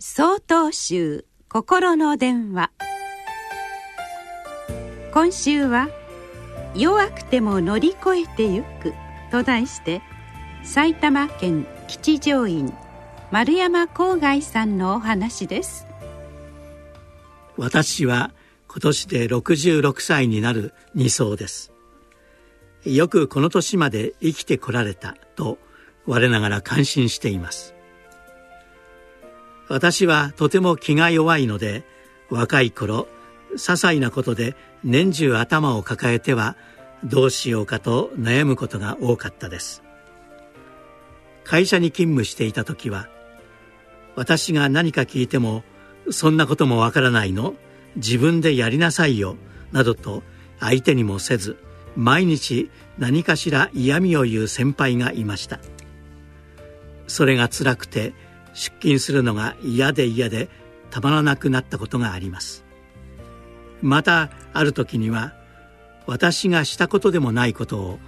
総統集心の電話。今週は「弱くても乗り越えてゆく」と題して埼玉県吉祥院丸山郊外さんのお話です。私は今年で66歳になる二層です。よくこの年まで生きてこられたと我ながら感心しています。私はとても気が弱いので若い頃些細なことで年中頭を抱えてはどうしようかと悩むことが多かったです。会社に勤務していた時は私が何か聞いてもそんなこともわからないの自分でやりなさいよなどと相手にもせず毎日何かしら嫌味を言う先輩がいました。それが辛くて出勤するのが嫌で嫌でたまらなくなったことがあります。またある時には私がしたことでもないことを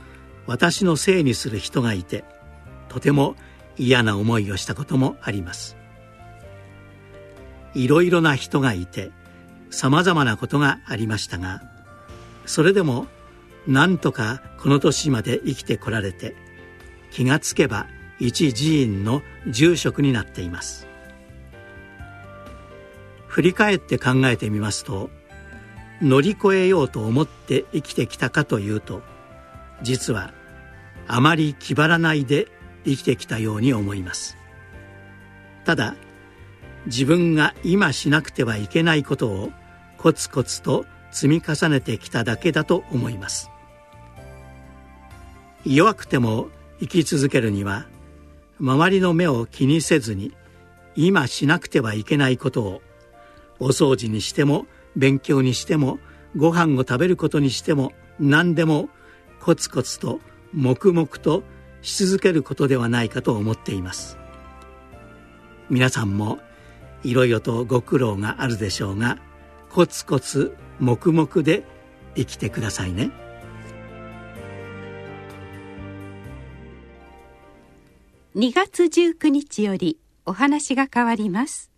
私のせいにする人がいてとても嫌な思いをしたこともあります。いろいろな人がいてさまざまなことがありましたがそれでもなんとかこの年まで生きてこられて気がつけば一寺院の住職になっています。振り返って考えてみますと乗り越えようと思って生きてきたかというと実はあまり気張らないで生きてきたように思います。ただ自分が今しなくてはいけないことをコツコツと積み重ねてきただけだと思います。弱くても生き続けるには周りの目を気にせずに今しなくてはいけないことをお掃除にしても勉強にしてもご飯を食べることにしても何でもコツコツと黙々とし続けることではないかと思っています皆さんもいろいろとご苦労があるでしょうがコツコツ黙々で生きてくださいね。2月19日よりお話が変わります。